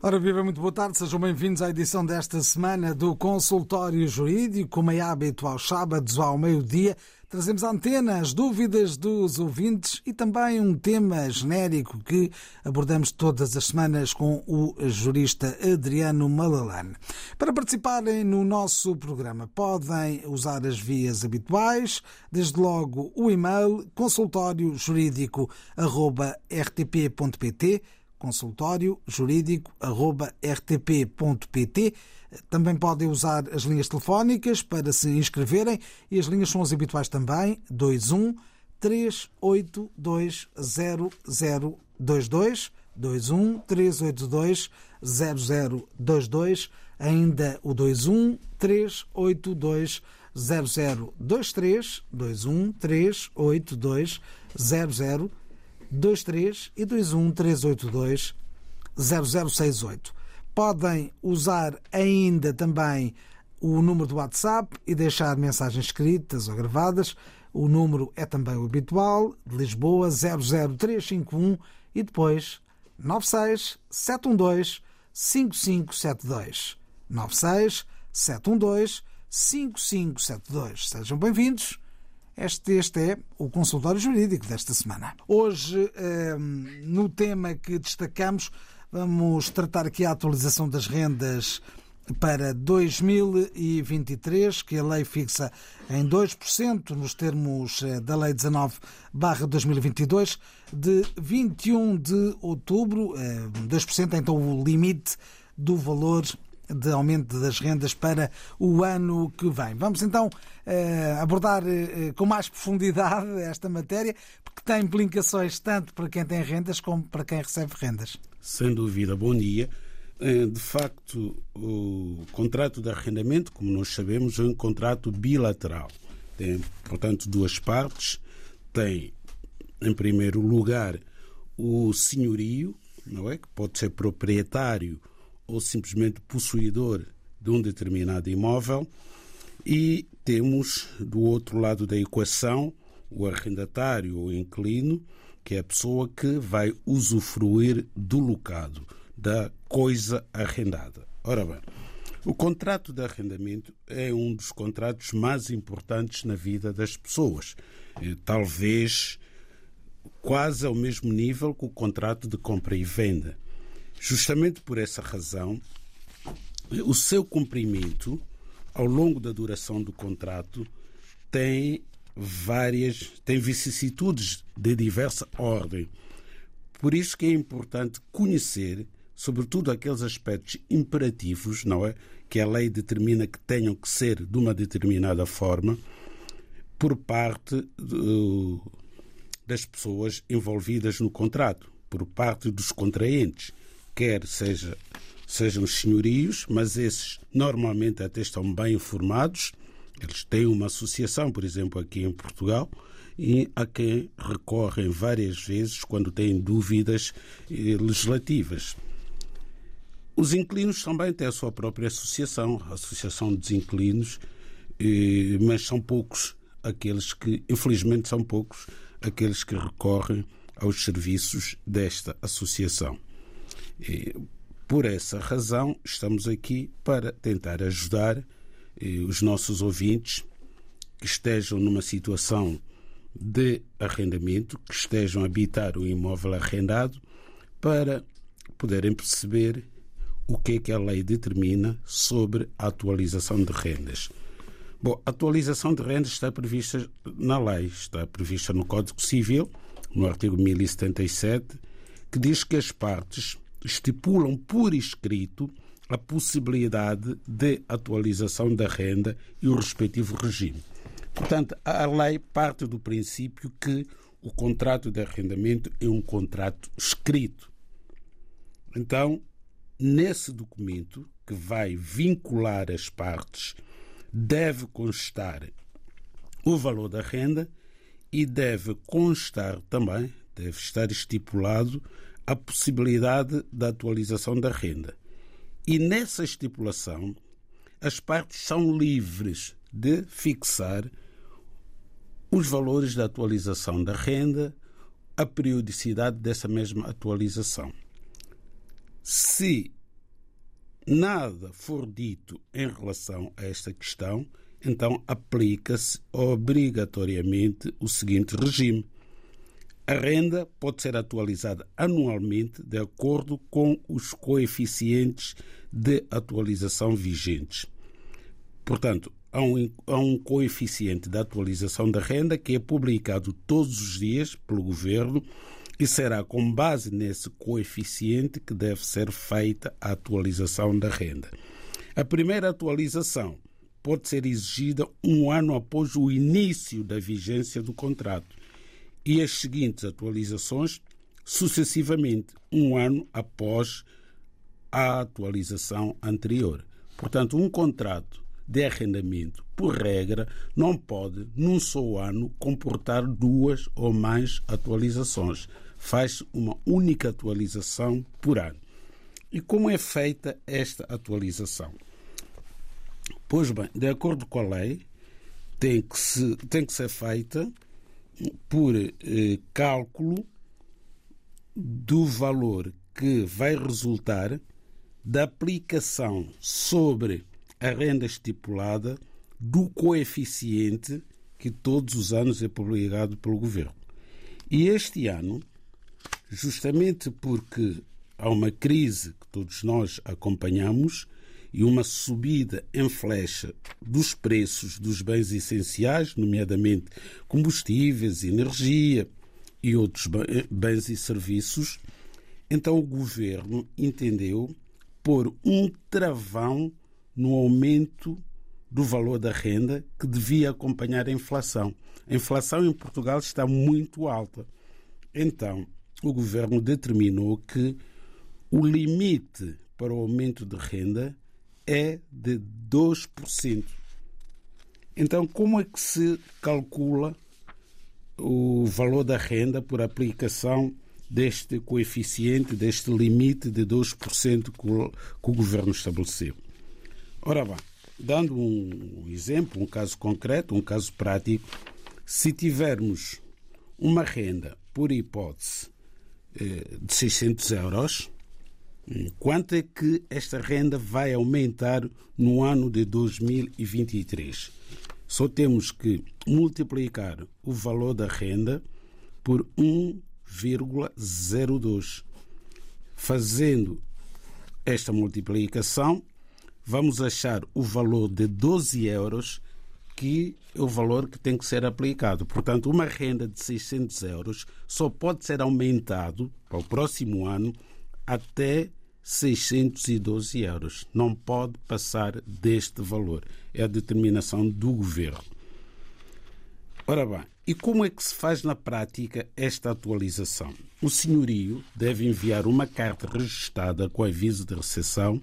Ora, viva, muito boa tarde, sejam bem-vindos à edição desta semana do Consultório Jurídico, como é hábito aos sábados ao meio-dia. Trazemos à antena as dúvidas dos ouvintes e também um tema genérico que abordamos todas as semanas com o jurista Adriano Malalane. Para participarem no nosso programa, podem usar as vias habituais, desde logo o e-mail consultóriojurídico.rtp.pt consultório jurídico.rtp.pt. Também podem usar as linhas telefónicas para se inscreverem e as linhas são as habituais também: 21 382 0022 21 382 0022 ainda o 21 382 0023 21 382 00 23 e 21 382 0068. Podem usar ainda também o número do WhatsApp e deixar mensagens escritas ou gravadas. O número é também o habitual, de Lisboa 00351 e depois 96 712 5572. 96 712 5572. Sejam bem-vindos. Este, este é o consultório jurídico desta semana. Hoje, ehm, no tema que destacamos, vamos tratar aqui a atualização das rendas para 2023, que a lei fixa em 2% nos termos eh, da Lei 19/2022 de 21 de outubro, 2% é então o limite do valor de aumento das rendas para o ano que vem. Vamos então eh, abordar eh, com mais profundidade esta matéria, porque tem implicações tanto para quem tem rendas como para quem recebe rendas. Sem dúvida, bom dia. Eh, de facto, o contrato de arrendamento, como nós sabemos, é um contrato bilateral. Tem, portanto, duas partes. Tem, em primeiro lugar, o senhorio, não é? que pode ser proprietário ou simplesmente possuidor de um determinado imóvel, e temos do outro lado da equação o arrendatário ou inquilino, que é a pessoa que vai usufruir do locado, da coisa arrendada. Ora bem, o contrato de arrendamento é um dos contratos mais importantes na vida das pessoas. Eh, talvez quase ao mesmo nível que o contrato de compra e venda. Justamente por essa razão, o seu cumprimento ao longo da duração do contrato tem várias, tem vicissitudes de diversa ordem. Por isso que é importante conhecer, sobretudo aqueles aspectos imperativos, não é, que a lei determina que tenham que ser de uma determinada forma, por parte do, das pessoas envolvidas no contrato, por parte dos contraentes quer seja, sejam os senhorios, mas esses normalmente até estão bem informados. Eles têm uma associação, por exemplo, aqui em Portugal, e a quem recorrem várias vezes quando têm dúvidas eh, legislativas. Os inquilinos também têm a sua própria associação, a Associação dos Inquilinos, eh, mas são poucos aqueles que, infelizmente, são poucos aqueles que recorrem aos serviços desta associação. E, por essa razão, estamos aqui para tentar ajudar eh, os nossos ouvintes que estejam numa situação de arrendamento, que estejam a habitar o imóvel arrendado, para poderem perceber o que é que a lei determina sobre a atualização de rendas. Bom, a atualização de rendas está prevista na lei, está prevista no Código Civil, no artigo 1077, que diz que as partes estipulam por escrito a possibilidade de atualização da renda e o respectivo regime. Portanto, a lei parte do princípio que o contrato de arrendamento é um contrato escrito. Então, nesse documento que vai vincular as partes, deve constar o valor da renda e deve constar também, deve estar estipulado a possibilidade da atualização da renda. E nessa estipulação, as partes são livres de fixar os valores da atualização da renda, a periodicidade dessa mesma atualização. Se nada for dito em relação a esta questão, então aplica-se obrigatoriamente o seguinte regime. A renda pode ser atualizada anualmente de acordo com os coeficientes de atualização vigentes. Portanto, há um, coeficiente de atualização da renda que é publicado todos os dias pelo governo e será com base nesse coeficiente que deve ser feita a atualização da renda. A primeira atualização pode ser exigida um ano após o início da vigência do contrato e as seguintes atualizações sucessivamente, um ano após a atualização anterior. Portanto, um contrato de arrendamento, por regra, não pode, num só ano, comportar duas ou mais atualizações. Faz uma única atualização por ano. E como é feita esta atualização? Pois bem, de acordo com a lei, tem que, se, tem que ser feita por eh, cálculo do valor que vai resultar da aplicação sobre a renda estipulada do coeficiente que todos os anos é publicado pelo governo. E este ano, justamente porque há uma crise que todos nós acompanhamos, e uma subida em flecha dos preços dos bens essenciais, nomeadamente combustíveis, energia e outros bens e serviços, então o governo entendeu pôr um travão no aumento do valor da renda que devia acompanhar a inflação. A inflação em Portugal está muito alta. Então, o governo determinou que o limite para o aumento de renda é de 2%. Então, como é que se calcula o valor da renda por aplicação deste coeficiente, deste limite de 2% que o governo estabeleceu? Ora bem, dando um exemplo, um caso concreto, um caso prático, se tivermos uma renda, por hipótese, eh, de 600 euros, Quanto é que esta renda vai aumentar no ano de 2023? Só temos que multiplicar o valor da renda por 1,02. Fazendo esta multiplicação, vamos achar o valor de 12 euros, que é o valor que tem que ser aplicado. Portanto, uma renda de 600 euros só pode ser aumentado para o próximo ano até 612 euros. Não pode passar deste valor. É a determinação do governo. Ora bem, e como é que se faz na prática esta atualização? O senhorio deve enviar uma carta registada com aviso de recepção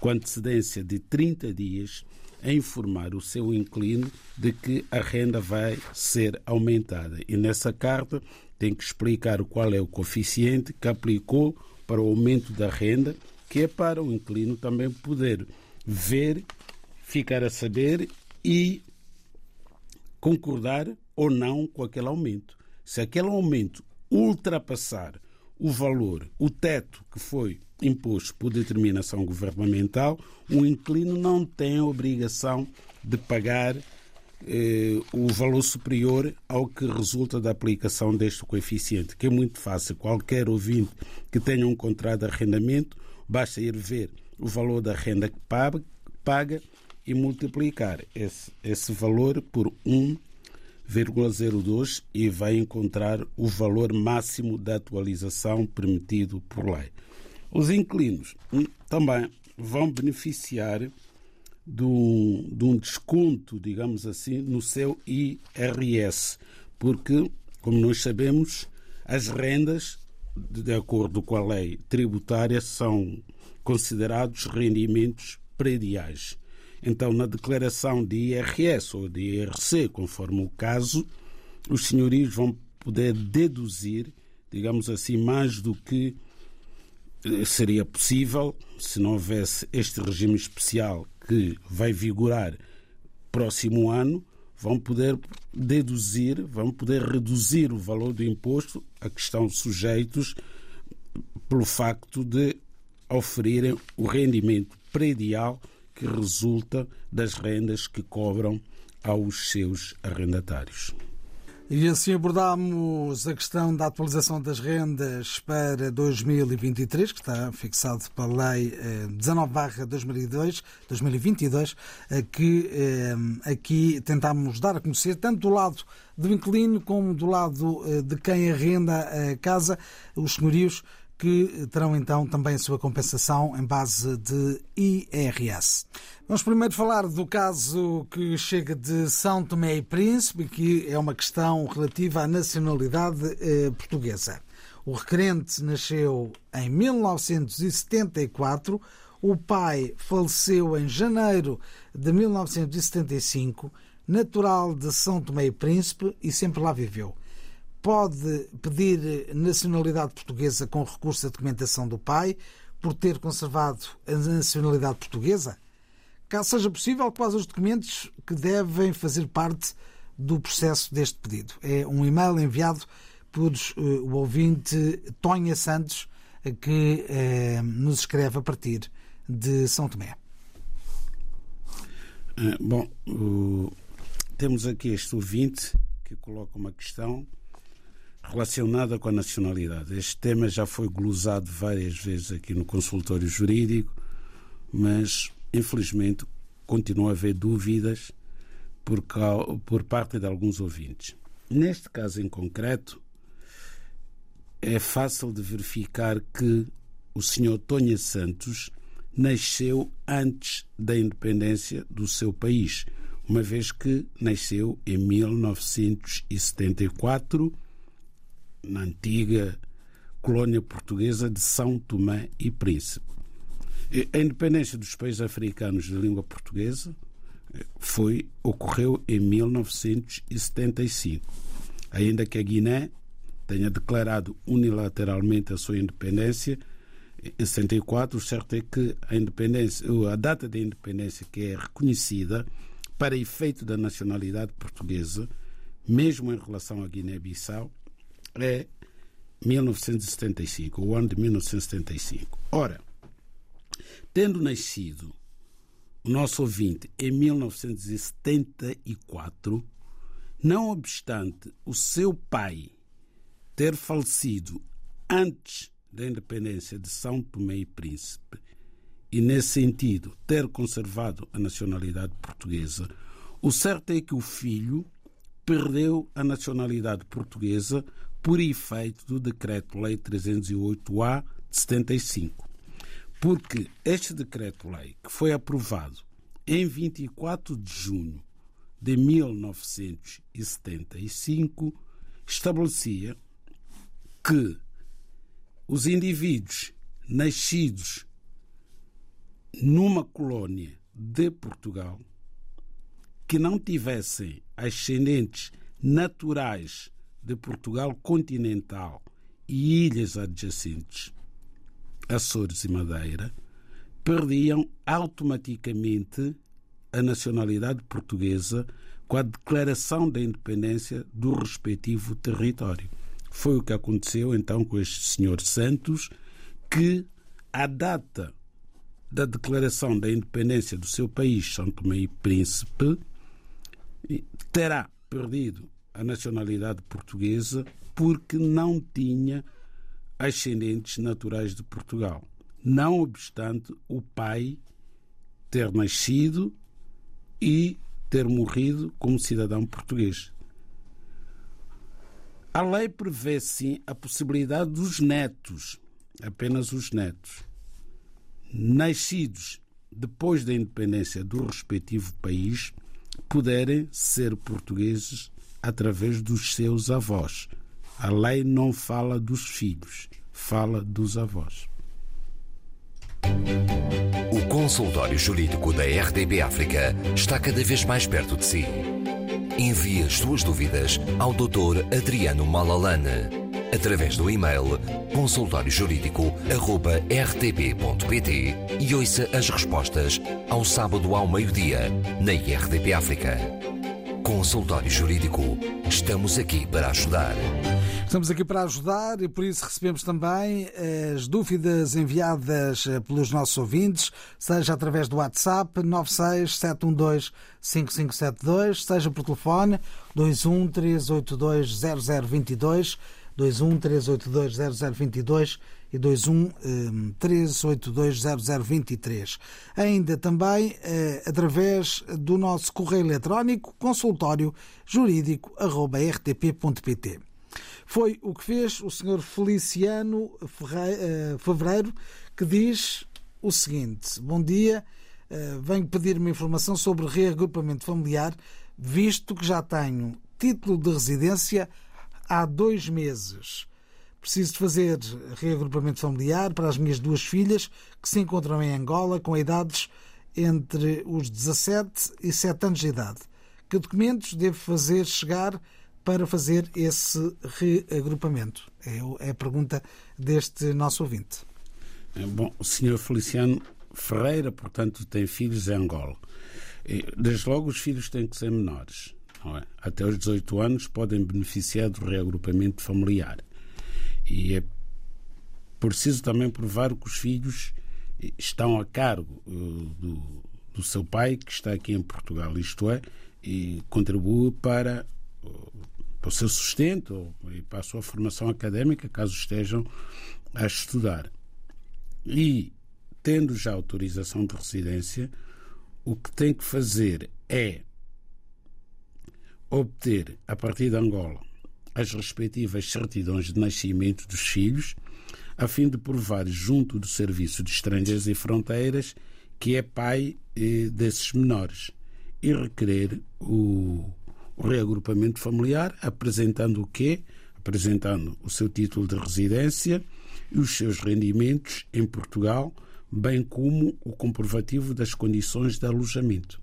com antecedência de 30 dias a informar o seu inquilino de que a renda vai ser aumentada. E nessa carta tem que explicar qual é o coeficiente que aplicou para o aumento da renda, que é para o inquilino também poder ver, ficar a saber e concordar ou não com aquele aumento. Se aquele aumento ultrapassar o valor, o teto que foi imposto por determinação governamental, o inquilino não tem obrigação de pagar o valor superior ao que resulta da aplicação deste coeficiente, que é muito fácil. Qualquer ouvinte que tenha um contrato de arrendamento, basta ir ver o valor da renda que paga, paga e multiplicar esse, esse valor por 1,02 e vai encontrar o valor máximo da atualização permitido por lei. Os inquilinos hum, também vão beneficiar de um, de um desconto, digamos assim, no seu IRS, porque, como nós sabemos, as rendas, de acordo com a lei tributária, são considerados rendimentos prediais. Então, na declaração de IRS ou de IRC, conforme o caso, os senhorios vão poder deduzir, digamos assim, mais do que seria possível, se não houvesse este regime especial que vai vigorar próximo ano, vão poder deduzir, vão poder reduzir o valor do imposto a que estão sujeitos pelo facto de oferirem o rendimento predial que resulta das rendas que cobram aos seus arrendatários. E assim abordamos a questão da atualização das rendas para 2023, que está fixado pela Lei 19-2022, eh, 2022, que eh, aqui tentamos dar a conhecer, tanto do lado do inquilino como do lado eh, de quem arrenda a casa, os senhorios que terão então também a sua compensação em base de IRS. Vamos primeiro falar do caso que chega de São Tomé e Príncipe, que é uma questão relativa à nacionalidade eh, portuguesa. O requerente nasceu em 1974, o pai faleceu em janeiro de 1975, natural de São Tomé e Príncipe e sempre lá viveu pode pedir nacionalidade portuguesa com recurso à documentação do pai, por ter conservado a nacionalidade portuguesa? Caso seja possível, quais os documentos que devem fazer parte do processo deste pedido? É um e-mail enviado por uh, o ouvinte Tonha Santos, que uh, nos escreve a partir de São Tomé. Uh, bom, temos aqui este ouvinte que coloca uma questão relacionada com a nacionalidade. Este tema já foi glosado várias vezes aqui no consultório jurídico, mas infelizmente continua a haver dúvidas por, por parte de alguns ouvintes. Neste caso em concreto, é fácil de verificar que o senhor Tonha Santos nasceu antes da independência do seu país, uma vez que nasceu em 1974 na antiga colônia portuguesa de São Tomé e Príncipe. A independência dos países africanos de língua portuguesa eh, foi, ocorreu em 1975. Ainda que a Guiné tenha declarado unilateralmente a sua independência em 64, o certo é que a independência, a data da independência que é reconhecida para efeito da nacionalidade portuguesa, mesmo em relação à Guiné-Bissau, é 1975, o ano de 1975. Ora, tendo nascido o nosso ouvinte em 1974, não obstante o seu pai ter falecido antes da independência de São Tomé e Príncipe e, nesse sentido, ter conservado a nacionalidade portuguesa, o certo é que o filho perdeu a nacionalidade portuguesa por efeito do Decreto-Lei 308-A de 75. Porque este Decreto-Lei, que foi aprovado em 24 de junho de 1975, estabelecia que os indivíduos nascidos numa colônia de Portugal que não tivessem ascendentes naturais de Portugal continental e ilhas adjacentes, Açores e Madeira, perdiam automaticamente a nacionalidade portuguesa com a declaração da independência do respectivo território. Foi o que aconteceu então com este senhor Santos, que à data da declaração da independência do seu país, São Tomé e Príncipe, terá perdido a nacionalidade portuguesa porque não tinha ascendentes naturais de Portugal. Não obstante o pai ter nascido e ter morrido como cidadão português. A lei prevê sim a possibilidade dos netos, apenas os netos, nascidos depois da independência do respectivo país, poderem ser portugueses através dos seus avós. A lei não fala dos filhos, fala dos avós. O consultório jurídico da RDB África está cada vez mais perto de si. Envie as suas dúvidas ao Dr. Adriano Malalane através do e-mail consultóriojurídico.rtp.pt e ouça as respostas ao sábado ao meio-dia na IRTP África. Consultório Jurídico. Estamos aqui para ajudar. Estamos aqui para ajudar e por isso recebemos também as dúvidas enviadas pelos nossos ouvintes, seja através do WhatsApp 967125572, seja por telefone 21 382 0022, 21 382 0022 e 21 382 0023. Ainda também eh, através do nosso correio eletrónico consultório jurídico.rtp.pt. Foi o que fez o Sr. Feliciano Fevereiro, que diz o seguinte: Bom dia, venho pedir-me informação sobre reagrupamento familiar, visto que já tenho título de residência há dois meses. Preciso de fazer reagrupamento familiar para as minhas duas filhas que se encontram em Angola com idades entre os 17 e 7 anos de idade. Que documentos devo fazer chegar para fazer esse reagrupamento? É a pergunta deste nosso ouvinte. Bom, o Sr. Feliciano Ferreira, portanto, tem filhos em Angola. Desde logo, os filhos têm que ser menores. É? Até os 18 anos podem beneficiar do reagrupamento familiar. E é preciso também provar que os filhos estão a cargo do, do seu pai, que está aqui em Portugal, isto é, e contribui para, para o seu sustento e para a sua formação académica, caso estejam a estudar. E, tendo já autorização de residência, o que tem que fazer é obter, a partir de Angola, as respectivas certidões de nascimento dos filhos, a fim de provar junto do Serviço de Estrangeiros e Fronteiras que é pai eh, desses menores e requerer o, o reagrupamento familiar, apresentando o quê? Apresentando o seu título de residência e os seus rendimentos em Portugal, bem como o comprovativo das condições de alojamento.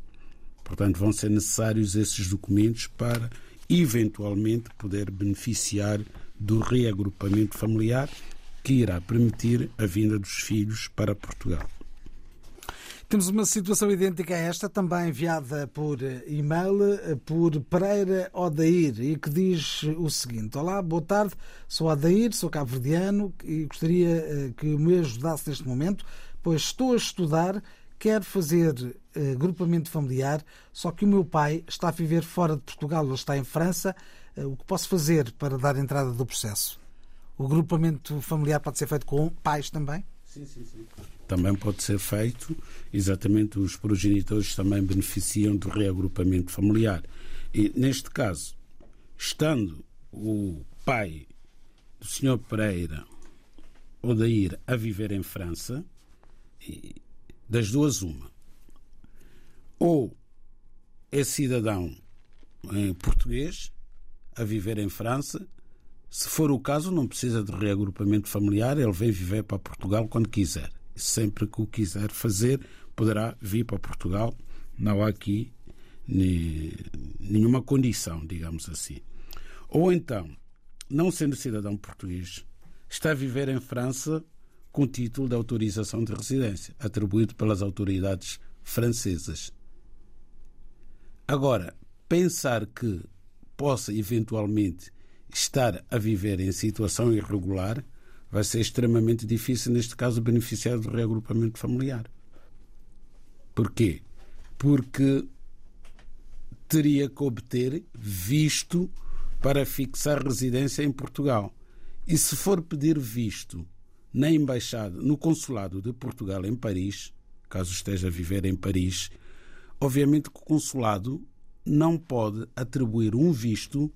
Portanto, vão ser necessários esses documentos para eventualmente poder beneficiar do reagrupamento familiar que irá permitir a vinda dos filhos para Portugal. Temos uma situação idêntica a esta, também enviada por e-mail por Pereira Odair, e que diz o seguinte: Olá, boa tarde, sou Odair, sou cabo-verdiano e gostaria que me ajudasse neste momento, pois estou a estudar, quero fazer uh, grupamento familiar, só que o meu pai está a viver fora de Portugal, ele está em França. Uh, o que posso fazer para dar entrada do processo? O grupamento familiar pode ser feito com pais também? Sim, sim, sim. Também pode ser feito, exatamente, os progenitores também beneficiam do reagrupamento familiar. E, neste caso, estando o pai do Sr. Pereira Odair a viver em França, das duas, uma. Ou é cidadão em português a viver em França. Se for o caso, não precisa de reagrupamento familiar, ele vem viver para Portugal quando quiser. Sempre que o quiser fazer, poderá vir para Portugal. Não há aqui nenhuma condição, digamos assim. Ou então, não sendo cidadão português, está a viver em França com título de autorização de residência, atribuído pelas autoridades francesas. Agora, pensar que possa eventualmente estar a viver em situação irregular vai ser extremamente difícil, neste caso, beneficiar do reagrupamento familiar. Porquê? Porque teria que obter visto para fixar residência em Portugal. E se for pedir visto na embaixada, no consulado de Portugal em Paris, caso esteja a viver em Paris, obviamente que o consulado não pode atribuir um visto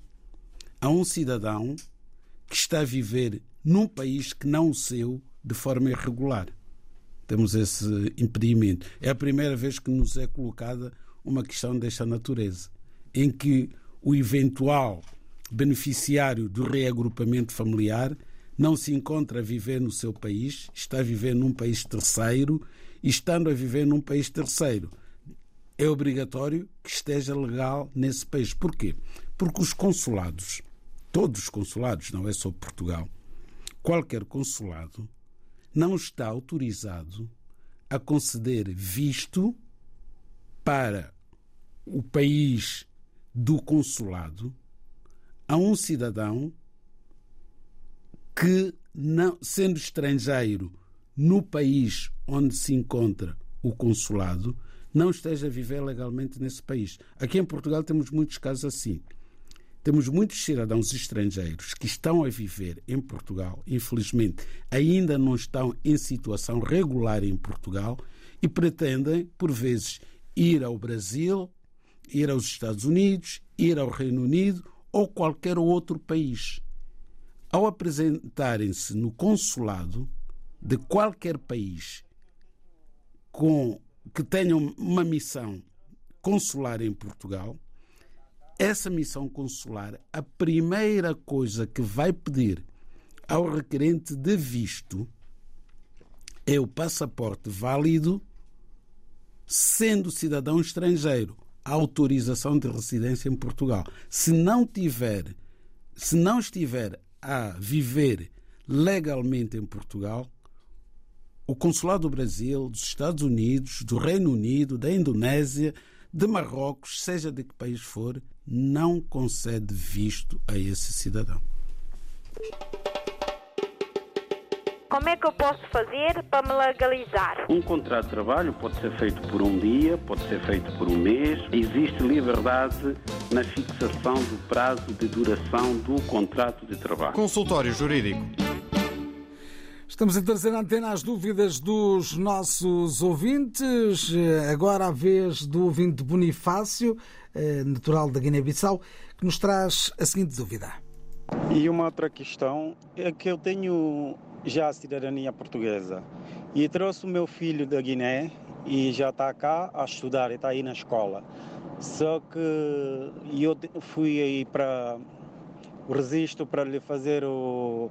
a um cidadão que está a viver num país que não o seu de forma irregular. Temos esse impedimento. É a primeira vez que nos é colocada uma questão desta natureza, em que o eventual beneficiário do reagrupamento familiar não se encontra a viver no seu país, está a viver num país terceiro e, estando a viver num país terceiro, é obrigatório que esteja legal nesse país. Porquê? Porque os consulados todos os consulados, não é só Portugal, qualquer consulado não está autorizado a conceder visto para o país do consulado a um cidadão que, não, sendo estrangeiro no país onde se encontra o consulado, não esteja a viver legalmente nesse país. Aqui em Portugal temos muitos casos assim. Temos muitos cidadãos estrangeiros que estão a viver em Portugal, infelizmente ainda não estão em situação regular em Portugal e pretendem, por vezes, ir ao Brasil, ir aos Estados Unidos, ir ao Reino Unido ou qualquer outro país. Ao apresentarem-se no consulado de qualquer país com que tenham uma missão consular em Portugal, essa missão consular, a primeira coisa que vai pedir ao requerente de visto é o passaporte válido, sendo cidadão estrangeiro, a autorização de residência em Portugal. Se não tiver, se não estiver a viver legalmente em Portugal, o consulado do Brasil, dos Estados Unidos, do Reino Unido, da Indonésia, de Marrocos, seja de que país for, não concede visto a esse cidadão. Como é que eu posso fazer para me legalizar? Um contrato de trabalho pode ser feito por um dia, pode ser feito por um mês. Existe liberdade na fixação do prazo de duração do contrato de trabalho. Consultório Jurídico. Estamos a trazer a antena as dúvidas dos nossos ouvintes. Agora a vez do ouvinte Bonifácio, eh, natural da Guiné-Bissau, que nos traz a seguinte dúvida. E uma outra questão é que eu tenho já a cidadania portuguesa e trouxe o meu filho da Guiné e já está cá a estudar, está aí na escola. Só que eu fui aí para o registro para lhe fazer o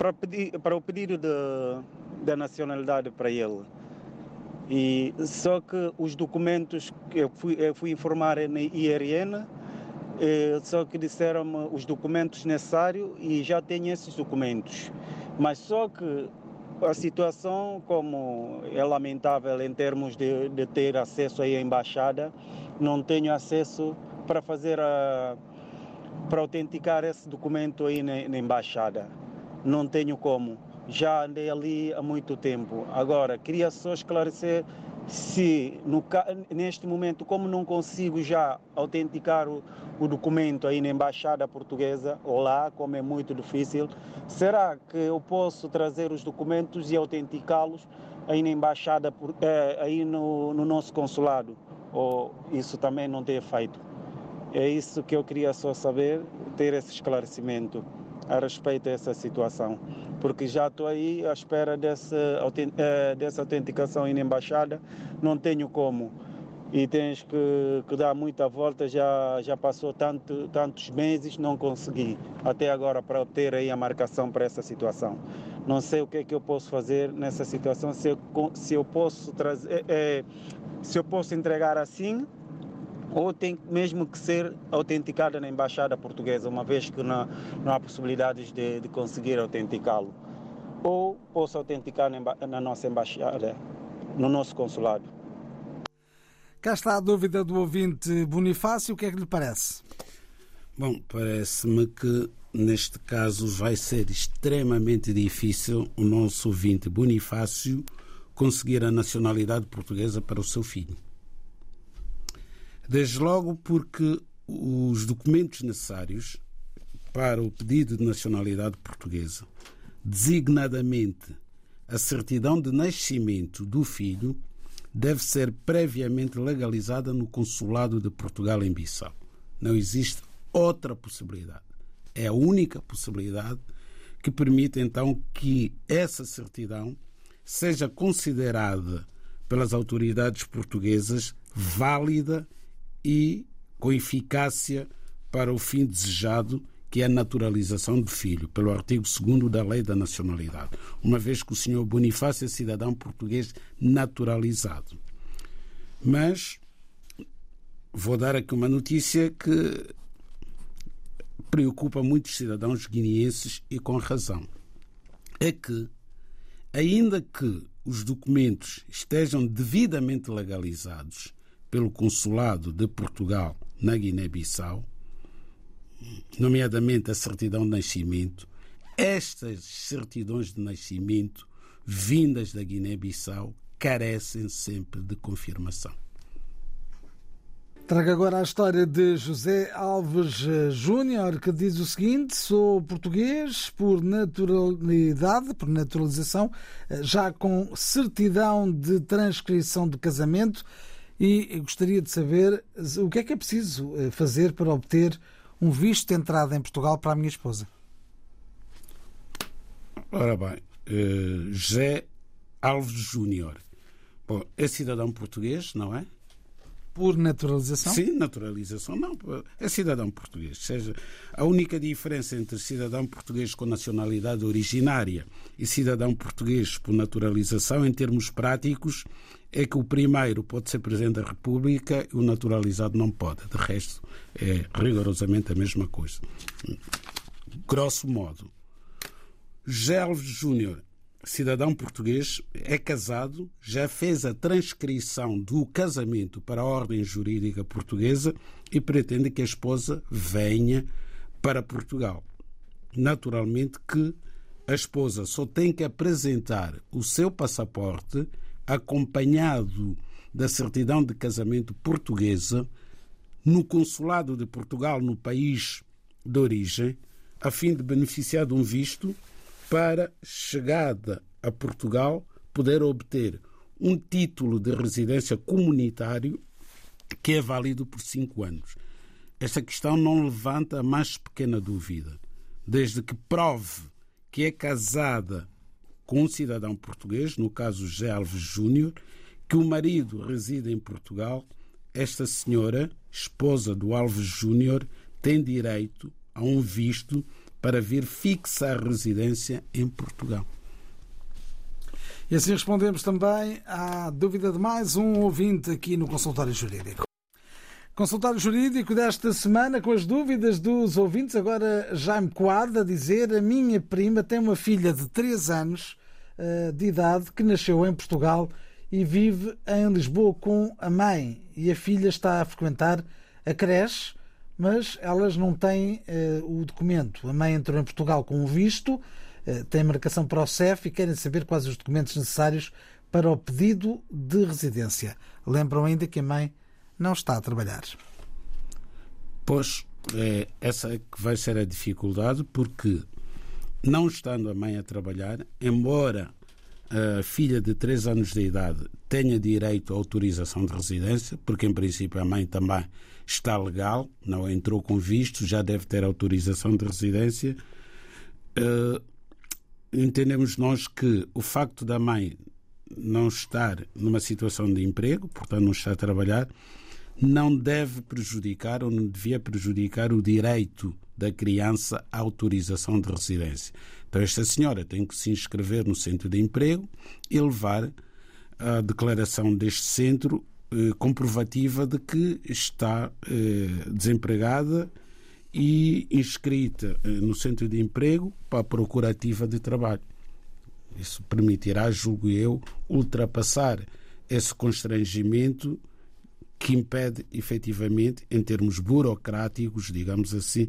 para, pedir, para o pedido da nacionalidade para ele. E só que os documentos que eu fui, eu fui informar na IRN, eh, só que disseram-me os documentos necessários e já tenho esses documentos. Mas só que a situação, como é lamentável em termos de, de ter acesso à embaixada, não tenho acesso para fazer a, para autenticar esse documento aí na, na embaixada não tenho como. Já andei ali há muito tempo. Agora, queria só esclarecer se no, neste momento, como não consigo já autenticar o, o, documento aí na embaixada portuguesa, ou lá, como é muito difícil, será que eu posso trazer os documentos e autenticá-los aí na embaixada, é, aí no, no nosso consulado? Ou isso também não tem feito? É isso que eu queria só saber, ter esse esclarecimento a respeito dessa situação, porque já estou aí à espera dessa, eh, dessa autenticação na embaixada, não tenho como. E tens que, que dar muita volta, já, já passou tanto, tantos meses, não consegui até agora para obter aí a marcação para essa situação. Não sei o que é que eu posso fazer nessa situação, se eu, se eu posso trazer, é, se eu posso entregar assim ou tem mesmo que ser autenticada na embaixada portuguesa, uma vez que não, não há possibilidades de, de conseguir autenticá-lo. Ou posso autenticar na, na nossa embaixada, no nosso consulado. Cá está a dúvida do ouvinte Bonifácio, o que é que lhe parece? Bom, parece-me que neste caso vai ser extremamente difícil o nosso ouvinte Bonifácio conseguir a nacionalidade portuguesa para o seu filho. Desde logo porque os documentos necessários para o pedido de nacionalidade portuguesa, designadamente a certidão de nascimento do filho, deve ser previamente legalizada no Consulado de Portugal em Bissau. Não existe outra possibilidade. É a única possibilidade que permite então que essa certidão seja considerada pelas autoridades portuguesas válida e com eficácia para o fim desejado, que é a naturalização do filho, pelo artigo 2 da Lei da Nacionalidade, uma vez que o senhor Bonifácio é cidadão português naturalizado. Mas vou dar aqui uma notícia que preocupa muitos cidadãos guineenses e com razão. É que, ainda que os documentos estejam devidamente legalizados pelo Consulado de Portugal na Guiné-Bissau, nomeadamente a certidão de nascimento, estas certidões de nascimento vindas da Guiné-Bissau carecem sempre de confirmação. Trago agora a história de José Alves Júnior, que diz o seguinte: sou português por naturalidade, por naturalização, já com certidão de transcrição de casamento, e gostaria de saber o que é que é preciso eh, fazer para obter um visto de entrada em Portugal para a minha esposa. Ora bem, José Alves Júnior. Bom, é cidadão português, não é? Por naturalização? Sim, naturalização. Não, é cidadão português. Seja, a única diferença entre cidadão português com nacionalidade originária e cidadão português por naturalização, em termos práticos, é que o primeiro pode ser Presidente da República e o naturalizado não pode. De resto, é rigorosamente a mesma coisa. Grosso modo. Gelves Júnior cidadão português, é casado, já fez a transcrição do casamento para a ordem jurídica portuguesa e pretende que a esposa venha para Portugal. Naturalmente que a esposa só tem que apresentar o seu passaporte acompanhado da certidão de casamento portuguesa no consulado de Portugal no país de origem, a fim de beneficiar de um visto para chegada a Portugal poder obter um título de residência comunitário que é válido por cinco anos. Esta questão não levanta a mais pequena dúvida, desde que prove que é casada com um cidadão português, no caso José Alves Júnior, que o marido reside em Portugal, esta senhora, esposa do Alves Júnior, tem direito a um visto para vir fixar residência em Portugal. E assim respondemos também à dúvida de mais um ouvinte aqui no Consultório Jurídico. Consultório Jurídico desta semana com as dúvidas dos ouvintes. Agora Jaime Coada a dizer: A minha prima tem uma filha de 3 anos de idade que nasceu em Portugal e vive em Lisboa com a mãe. E a filha está a frequentar a creche mas elas não têm uh, o documento. A mãe entrou em Portugal com um visto, uh, tem marcação para o CEF e querem saber quais os documentos necessários para o pedido de residência. Lembram ainda que a mãe não está a trabalhar. Pois, é, essa que vai ser a dificuldade, porque não estando a mãe a trabalhar, embora a filha de 3 anos de idade tenha direito à autorização de residência, porque em princípio a mãe também está legal, não entrou com visto, já deve ter autorização de residência. Uh, entendemos nós que o facto da mãe não estar numa situação de emprego, portanto não está a trabalhar, não deve prejudicar ou não devia prejudicar o direito da criança autorização de residência. Então esta senhora tem que se inscrever no centro de emprego e levar a declaração deste centro eh, comprovativa de que está eh, desempregada e inscrita eh, no centro de emprego para a procura ativa de trabalho. Isso permitirá, julgo eu, ultrapassar esse constrangimento que impede, efetivamente, em termos burocráticos, digamos assim,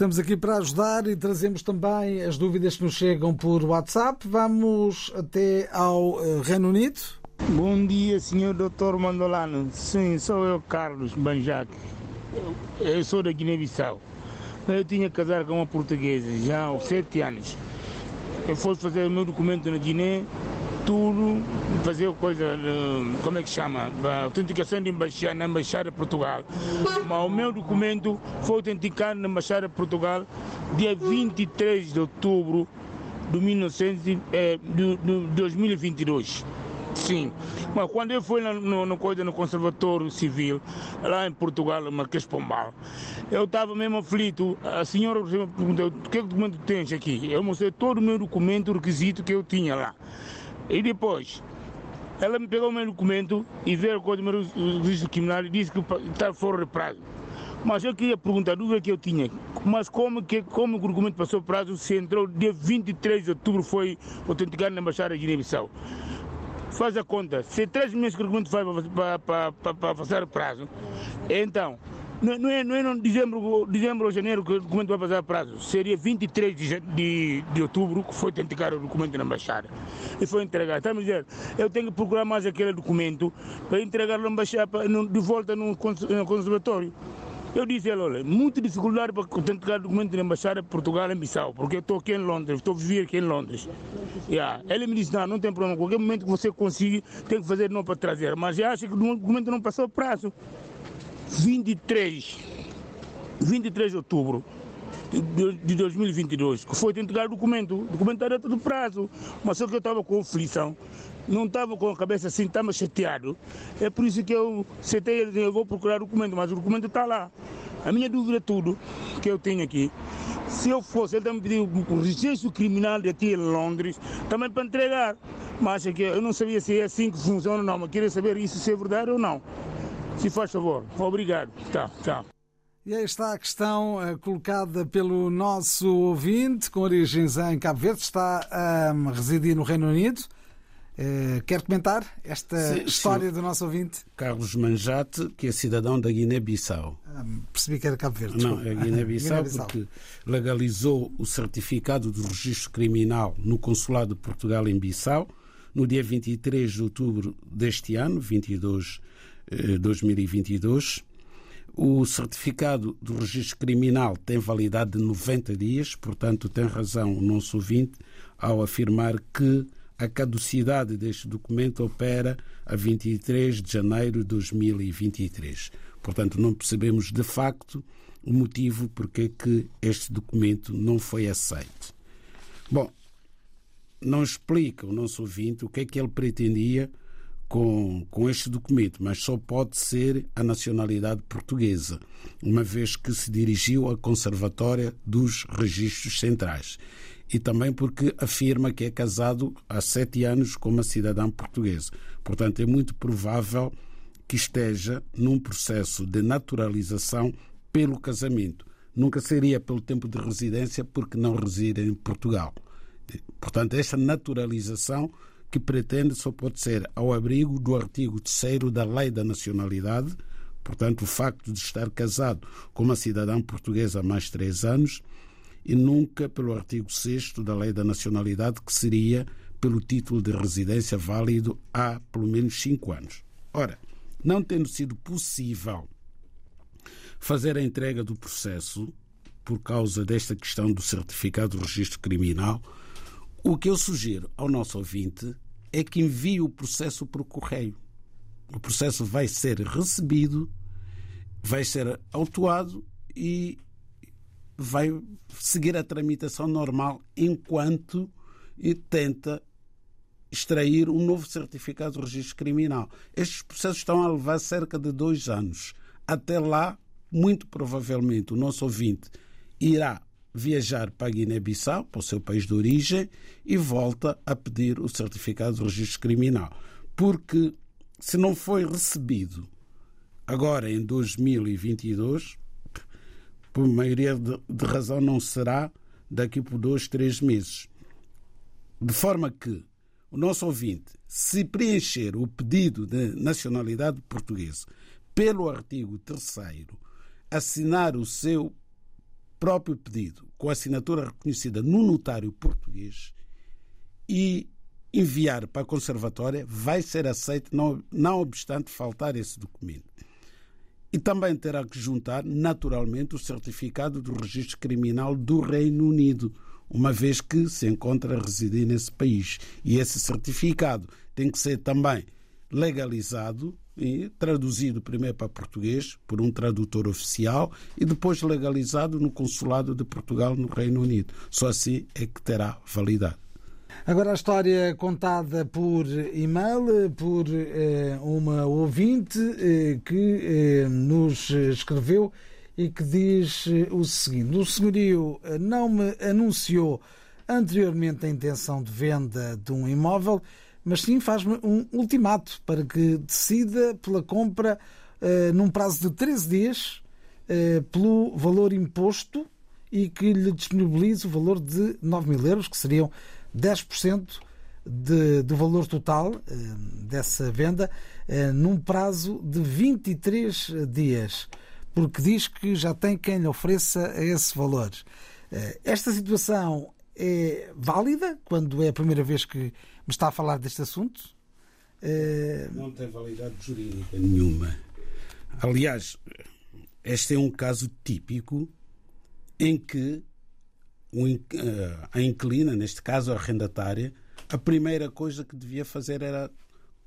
Estamos aqui para ajudar e trazemos também as dúvidas que nos chegam por WhatsApp. Vamos até ao eh, Reino Unido. Bom dia, senhor doutor Mandolano. Sim, sou eu, Carlos Banjac. Eu sou da Guiné-Bissau. Eu tinha casado com uma portuguesa já há sete anos. Eu fui fazer o meu documento na Guiné tudo, fazer coisa, como é que chama? A autenticação de embaixada, na Embaixada de Portugal. Mas o meu documento foi autenticado na Embaixada de Portugal dia 23 de outubro de, 1900, é, de, de 2022. Sim, mas quando eu fui no, no, coisa, no Conservatório Civil, lá em Portugal, Marquês Pombal, eu estava mesmo aflito. A senhora perguntou: que documento tens aqui? Eu mostrei todo o meu documento, requisito que eu tinha lá. E depois, ela me pegou o meu documento e veio coisa do meu registro criminal e disse que está fora de prazo. Mas eu queria perguntar, a dúvida que eu tinha, mas como, que, como o documento passou prazo se entrou dia 23 de outubro, foi autenticado na Embaixada de Guiné-Bissau? Faz a conta, se três meses que o documento vai para, passar prazo, então não, não, é, não é em dezembro, dezembro ou janeiro que o documento vai passar prazo. Seria 23 de, de, de outubro que foi autenticar o documento na embaixada. E foi entregar. Está a dizer, eu tenho que procurar mais aquele documento para entregar na embaixada, de volta no, no conservatório. Eu disse a ele, olha, muita dificuldade para autenticar documento na embaixada de Portugal em Bissau, porque eu estou aqui em Londres, estou a viver aqui em Londres. Yeah. Ele me disse, não, não tem problema, qualquer momento que você consiga, tem que fazer não para trazer. Mas eu acho que o documento não passou prazo. 23, 23 de outubro de 2022, que foi entregar o documento. Documento era todo prazo, mas só que eu estava com aflição, não estava com a cabeça assim, estava chateado. É por isso que eu citei ele, eu vou procurar o documento, mas o documento está lá. A minha dúvida é tudo que eu tenho aqui. Se eu fosse, ele também pediu o registro criminal de aqui em Londres, também para entregar. Mas é que eu não sabia se é assim que funciona ou não, mas queria saber isso se é verdade ou não. Se faz favor. Obrigado. Tá, tchau. E aí está a questão uh, colocada pelo nosso ouvinte, com origens em Cabo Verde, está a um, residir no Reino Unido. Uh, quer comentar esta sim, história sim. do nosso ouvinte? Carlos Manjate, que é cidadão da Guiné-Bissau. Um, percebi que era Cabo Verde. Não, é Guiné-Bissau Guiné porque legalizou o certificado do registro criminal no Consulado de Portugal em Bissau no dia 23 de outubro deste ano, 22 2022. Eh, o certificado do registro criminal tem validade de 90 dias, portanto, tem razão o nosso ouvinte ao afirmar que a caducidade deste documento opera a 23 de janeiro de 2023. Portanto, não percebemos de facto o motivo porque que este documento não foi aceito. Bom, não explica o nosso ouvinte o que é que ele pretendia com, com este documento, mas só pode ser a nacionalidade portuguesa, uma vez que se dirigiu à Conservatória dos Registros Centrais. E também porque afirma que é casado há sete anos com uma cidadã portuguesa. Portanto, é muito provável que esteja num processo de naturalização pelo casamento. Nunca seria pelo tempo de residência, porque não reside em Portugal. Portanto, esta naturalização que pretende só pode ser ao abrigo do artigo 3 da Lei da Nacionalidade, portanto, o facto de estar casado com uma cidadã portuguesa há mais três anos, e nunca pelo artigo 6 da Lei da Nacionalidade, que seria pelo título de residência válido há pelo menos cinco anos. Ora, não tendo sido possível fazer a entrega do processo por causa desta questão do certificado de registro criminal, o que eu sugiro ao nosso ouvinte é que envie o processo por correio. O processo vai ser recebido, vai ser autuado e vai seguir a tramitação normal enquanto tenta extrair um novo certificado de registro criminal. Estes processos estão a levar cerca de dois anos. Até lá, muito provavelmente, o nosso ouvinte irá viajar para a Guiné-Bissau, para o seu país de origem, e volta a pedir o certificado de registro criminal. Porque se não foi recebido agora em 2022, por maioria de, de razão não será daqui por dois, três meses. De forma que o nosso ouvinte, se preencher o pedido de nacionalidade portuguesa pelo artigo 3 assinar o seu próprio pedido, com assinatura reconhecida no notário português e enviar para a conservatória, vai ser aceito, não, não obstante faltar esse documento. E também terá que juntar, naturalmente, o certificado do registro criminal do Reino Unido, uma vez que se encontra a residir nesse país. E esse certificado tem que ser também legalizado e traduzido primeiro para português por um tradutor oficial e depois legalizado no consulado de Portugal no Reino Unido. Só assim é que terá validade. Agora a história contada por e-mail por eh, uma ouvinte eh, que eh, nos escreveu e que diz eh, o seguinte: O senhorio eh, não me anunciou anteriormente a intenção de venda de um imóvel, mas sim faz-me um ultimato para que decida pela compra eh, num prazo de 13 dias pelo valor imposto e que lhe disponibilize o valor de 9 mil euros, que seriam 10% de, do valor total dessa venda, num prazo de 23 dias porque diz que já tem quem lhe ofereça esse valor. Eh, esta situação é válida quando é a primeira vez que me está a falar deste assunto? Eh, Não tem validade jurídica nenhuma. Aliás, este é um caso típico em que eh, a inquilina, neste caso a arrendatária, a primeira coisa que devia fazer era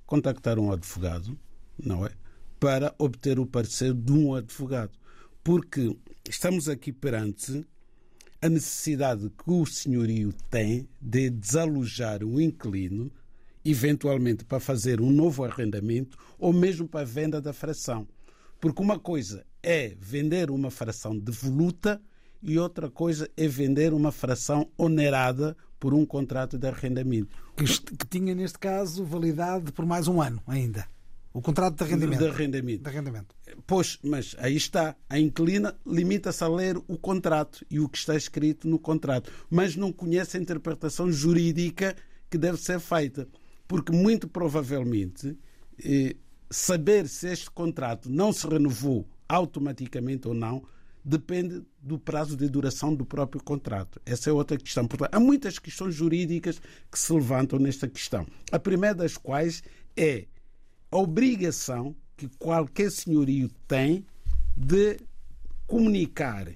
contactar um advogado, não é? para obter o parecer de um advogado. Porque estamos aqui perante a necessidade que o senhorio tem de desalojar o inquilino, eventualmente para fazer um novo arrendamento ou mesmo para a venda da fração. Porque uma coisa é vender uma fração devoluta e outra coisa é vender uma fração onerada por um contrato de arrendamento. Que, que tinha, neste caso, validade por mais um ano ainda. O contrato de arrendamento. De arrendamento. De arrendamento. Pois, mas aí está. A inquilina limita-se a ler o contrato e o que está escrito no contrato, mas não conhece a interpretação jurídica que deve ser feita. Porque, muito provavelmente, eh, saber se este contrato não se renovou automaticamente ou não depende do prazo de duração do próprio contrato. Essa é outra questão. Portanto, há muitas questões jurídicas que se levantam nesta questão. A primeira das quais é a obrigação que qualquer senhorio tem de comunicar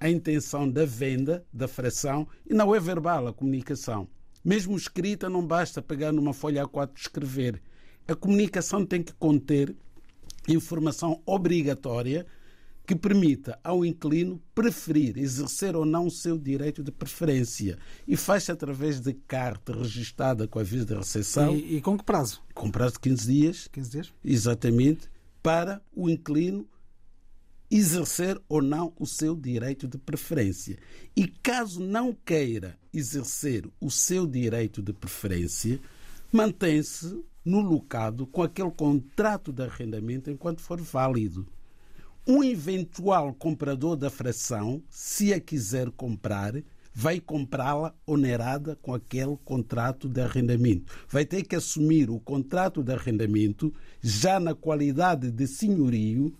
a intenção da venda da fração e não é verbal a comunicação. Mesmo escrita, não basta pegar numa folha A4 e escrever. A comunicação tem que conter informação obrigatória que permita ao inquilino preferir exercer ou não o seu direito de preferência. E faz-se através de carta registada com aviso de recepção. E, e, com que prazo? Com prazo de 15 dias. 15 dias? Exatamente, para o inquilino exercer ou não o seu direito de preferência. E caso não queira exercer o seu direito de preferência, mantém-se no locado com aquele contrato de arrendamento enquanto for válido um eventual comprador da fração, se a quiser comprar, vai comprá-la onerada com aquele contrato de arrendamento. Vai ter que assumir o contrato de arrendamento já na qualidade de senhorio,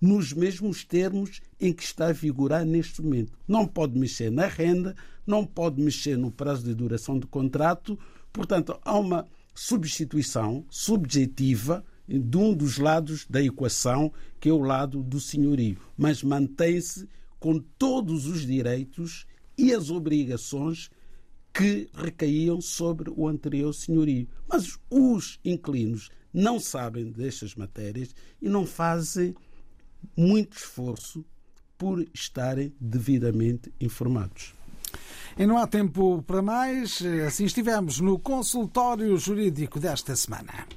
nos mesmos termos em que está a vigorar neste momento. Não pode mexer na renda, não pode mexer no prazo de duração do contrato, portanto, há uma substituição subjetiva de um dos lados da equação, que é o lado do senhorio, mas mantém-se com todos os direitos e as obrigações que recaíam sobre o anterior senhorio. Mas os inquilinos não sabem destas matérias e não fazem muito esforço por estarem devidamente informados. E não há tempo para mais, assim estivemos no consultório jurídico desta semana.